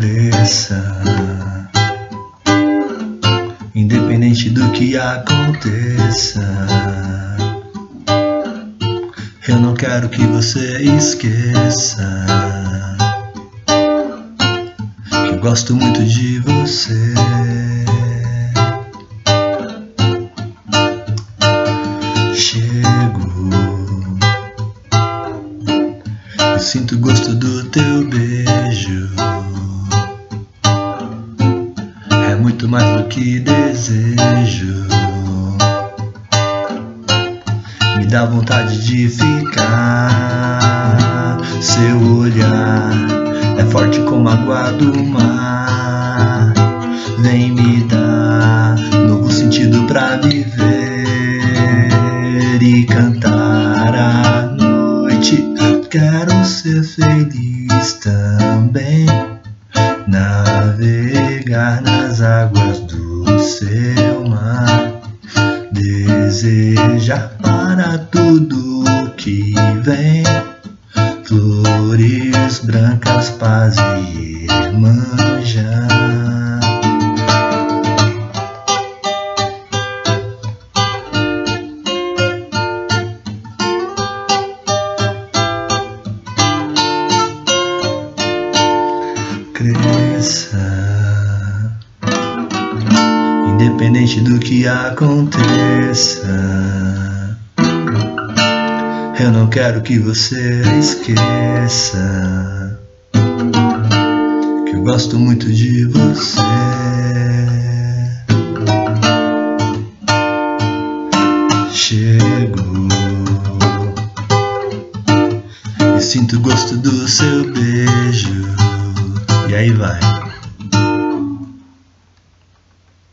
cresça, independente do que aconteça. Eu não quero que você esqueça que eu gosto muito de você. Chego, eu sinto o gosto do teu beijo. Mais do que desejo. Me dá vontade de ficar. Seu olhar é forte como a água do mar. Vem me dar novo sentido pra viver e cantar à noite. Quero ser feliz também. Navegar nas águas do seu mar. Desejar para tudo que vem flores brancas, paz e manjar. Cresça, independente do que aconteça. Eu não quero que você esqueça que eu gosto muito de você. Chego e sinto o gosto do seu beijo. E aí vai.